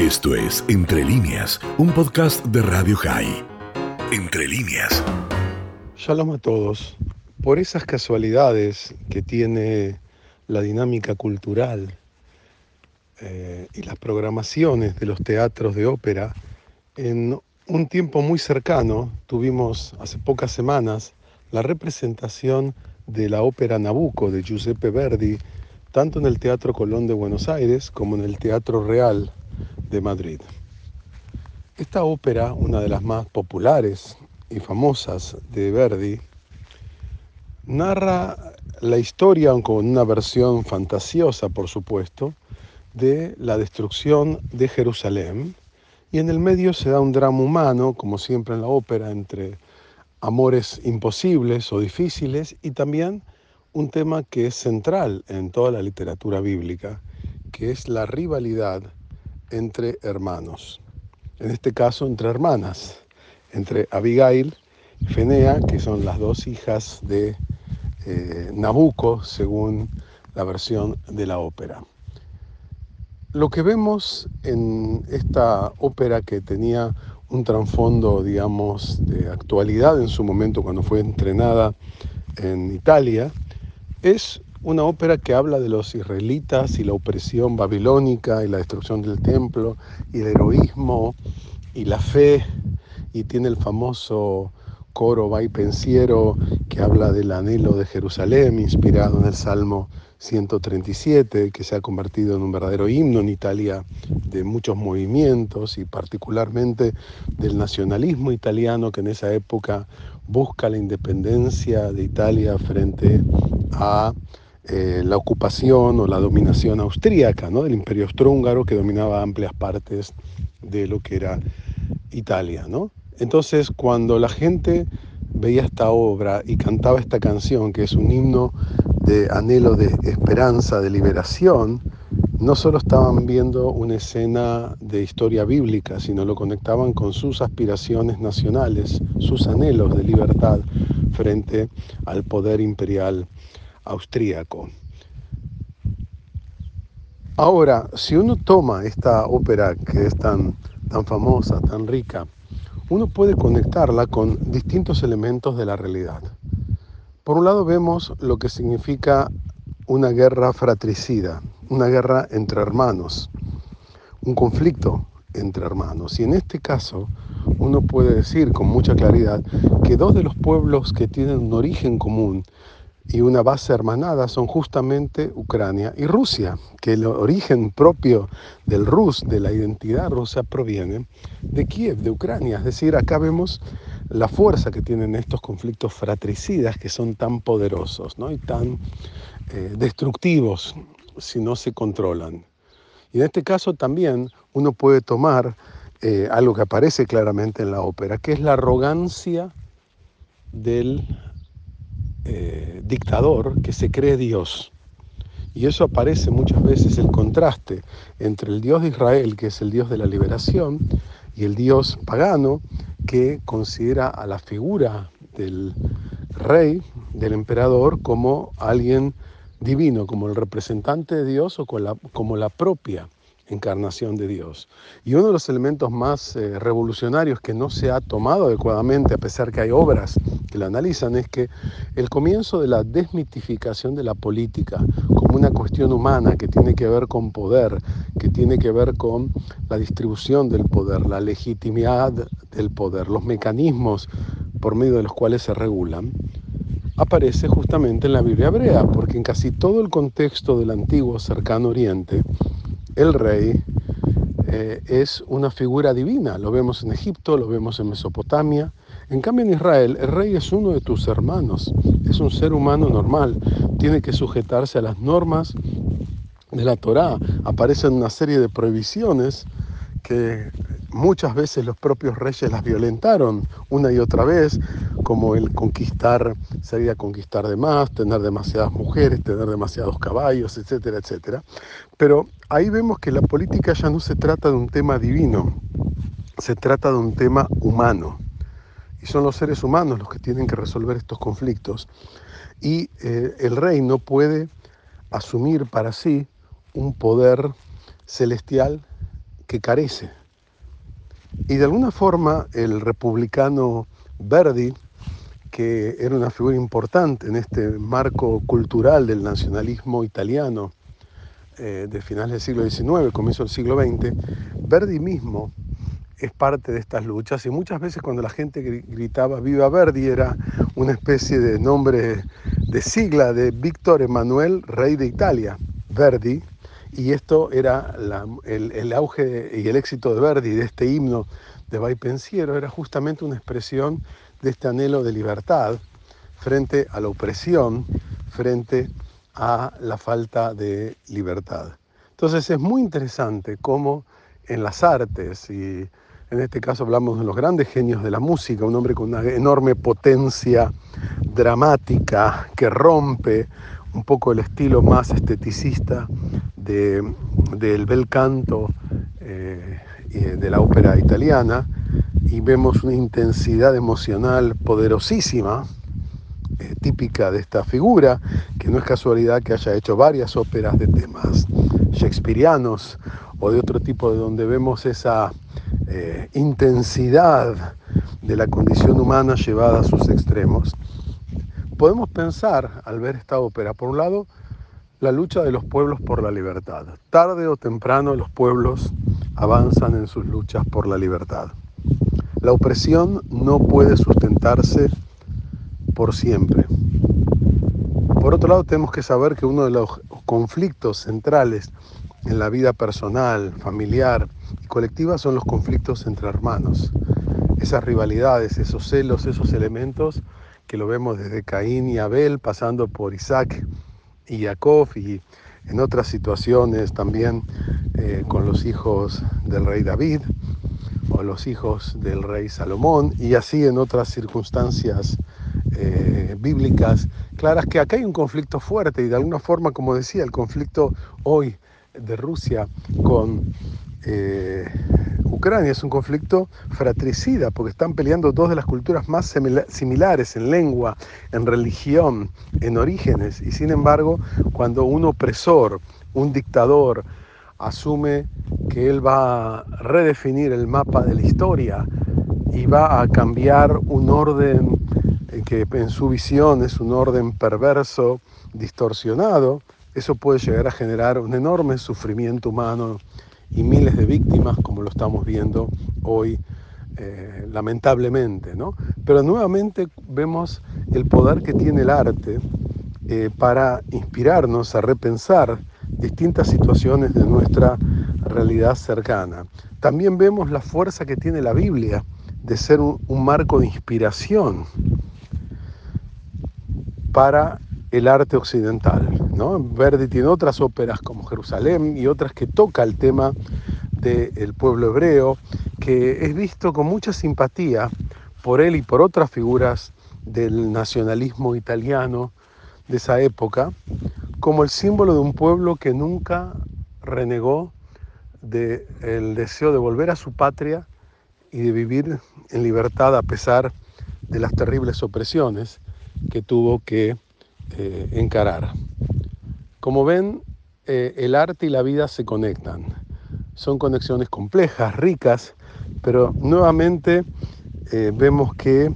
Esto es Entre líneas, un podcast de Radio High. Entre líneas. Shalom a todos. Por esas casualidades que tiene la dinámica cultural eh, y las programaciones de los teatros de ópera, en un tiempo muy cercano tuvimos hace pocas semanas la representación de la ópera Nabucco de Giuseppe Verdi, tanto en el Teatro Colón de Buenos Aires como en el Teatro Real de Madrid. Esta ópera, una de las más populares y famosas de Verdi, narra la historia, con una versión fantasiosa por supuesto, de la destrucción de Jerusalén y en el medio se da un drama humano, como siempre en la ópera, entre amores imposibles o difíciles y también un tema que es central en toda la literatura bíblica, que es la rivalidad entre hermanos, en este caso entre hermanas, entre Abigail y Fenea, que son las dos hijas de eh, Nabucco, según la versión de la ópera. Lo que vemos en esta ópera que tenía un trasfondo, digamos, de actualidad en su momento cuando fue entrenada en Italia, es una ópera que habla de los israelitas y la opresión babilónica y la destrucción del templo y el heroísmo y la fe. Y tiene el famoso coro pensiero que habla del anhelo de Jerusalén inspirado en el Salmo 137 que se ha convertido en un verdadero himno en Italia de muchos movimientos y particularmente del nacionalismo italiano que en esa época busca la independencia de Italia frente a eh, la ocupación o la dominación austríaca ¿no? del imperio austrohúngaro que dominaba amplias partes de lo que era Italia. ¿no? Entonces, cuando la gente veía esta obra y cantaba esta canción, que es un himno de anhelo de esperanza, de liberación, no solo estaban viendo una escena de historia bíblica, sino lo conectaban con sus aspiraciones nacionales, sus anhelos de libertad frente al poder imperial austríaco. Ahora, si uno toma esta ópera que es tan, tan famosa, tan rica, uno puede conectarla con distintos elementos de la realidad. Por un lado vemos lo que significa una guerra fratricida, una guerra entre hermanos, un conflicto entre hermanos. Y en este caso, uno puede decir con mucha claridad que dos de los pueblos que tienen un origen común y una base hermanada son justamente Ucrania y Rusia, que el origen propio del Rus, de la identidad rusa, proviene de Kiev, de Ucrania. Es decir, acá vemos la fuerza que tienen estos conflictos fratricidas que son tan poderosos ¿no? y tan eh, destructivos si no se controlan. Y en este caso también uno puede tomar eh, algo que aparece claramente en la ópera, que es la arrogancia del eh, dictador que se cree Dios. Y eso aparece muchas veces el contraste entre el Dios de Israel, que es el Dios de la liberación, y el Dios pagano, que considera a la figura del rey, del emperador, como alguien divino, como el representante de Dios o como la propia encarnación de Dios. Y uno de los elementos más eh, revolucionarios que no se ha tomado adecuadamente, a pesar que hay obras que lo analizan, es que el comienzo de la desmitificación de la política como una cuestión humana que tiene que ver con poder, que tiene que ver con la distribución del poder, la legitimidad del poder, los mecanismos por medio de los cuales se regulan, aparece justamente en la Biblia hebrea, porque en casi todo el contexto del antiguo cercano oriente, el rey eh, es una figura divina. Lo vemos en Egipto, lo vemos en Mesopotamia. En cambio en Israel, el rey es uno de tus hermanos, es un ser humano normal, tiene que sujetarse a las normas de la Torá. Aparecen una serie de prohibiciones que muchas veces los propios reyes las violentaron una y otra vez, como el conquistar, sería conquistar de más, tener demasiadas mujeres, tener demasiados caballos, etcétera, etcétera. Pero ahí vemos que la política ya no se trata de un tema divino, se trata de un tema humano. Y son los seres humanos los que tienen que resolver estos conflictos. Y eh, el rey no puede asumir para sí un poder celestial que carece. Y de alguna forma el republicano Verdi, que era una figura importante en este marco cultural del nacionalismo italiano eh, de finales del siglo XIX, comienzo del siglo XX, Verdi mismo es parte de estas luchas. Y muchas veces cuando la gente gritaba Viva Verdi era una especie de nombre de sigla de Víctor Emanuel, rey de Italia, Verdi, y esto era el, auge y el éxito de Verdi, de este himno de Vai Pensiero, era justamente una expresión de este anhelo de libertad frente a la opresión, frente a la falta de libertad. Entonces es muy interesante cómo en las artes y en este caso hablamos de los grandes genios de la música, un hombre con una enorme potencia dramática que rompe un poco el estilo más esteticista del bel canto eh, de la ópera italiana y vemos una intensidad emocional poderosísima, eh, típica de esta figura, que no es casualidad que haya hecho varias óperas de temas shakespearianos o de otro tipo de donde vemos esa eh, intensidad de la condición humana llevada a sus extremos. Podemos pensar al ver esta ópera, por un lado, la lucha de los pueblos por la libertad. Tarde o temprano los pueblos avanzan en sus luchas por la libertad. La opresión no puede sustentarse por siempre. Por otro lado, tenemos que saber que uno de los conflictos centrales en la vida personal, familiar y colectiva son los conflictos entre hermanos. Esas rivalidades, esos celos, esos elementos que lo vemos desde Caín y Abel, pasando por Isaac y en otras situaciones también eh, con los hijos del rey David o los hijos del rey Salomón y así en otras circunstancias eh, bíblicas claras que acá hay un conflicto fuerte y de alguna forma, como decía, el conflicto hoy de Rusia con eh, Ucrania es un conflicto fratricida porque están peleando dos de las culturas más similares en lengua, en religión, en orígenes. Y sin embargo cuando un opresor, un dictador asume que él va a redefinir el mapa de la historia y va a cambiar un orden que en su visión es un orden perverso, distorsionado, eso puede llegar a generar un enorme sufrimiento humano y miles de víctimas, como lo estamos viendo hoy, eh, lamentablemente. ¿no? Pero nuevamente vemos el poder que tiene el arte eh, para inspirarnos a repensar distintas situaciones de nuestra realidad cercana. También vemos la fuerza que tiene la Biblia de ser un, un marco de inspiración para el arte occidental. Verdi tiene otras óperas como Jerusalén y otras que toca el tema del pueblo hebreo, que es visto con mucha simpatía por él y por otras figuras del nacionalismo italiano de esa época, como el símbolo de un pueblo que nunca renegó del deseo de volver a su patria y de vivir en libertad a pesar de las terribles opresiones que tuvo que eh, encarar. Como ven, eh, el arte y la vida se conectan. Son conexiones complejas, ricas, pero nuevamente eh, vemos que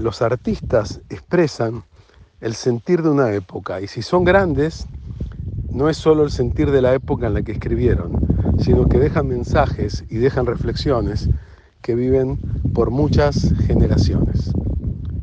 los artistas expresan el sentir de una época y si son grandes, no es solo el sentir de la época en la que escribieron, sino que dejan mensajes y dejan reflexiones que viven por muchas generaciones.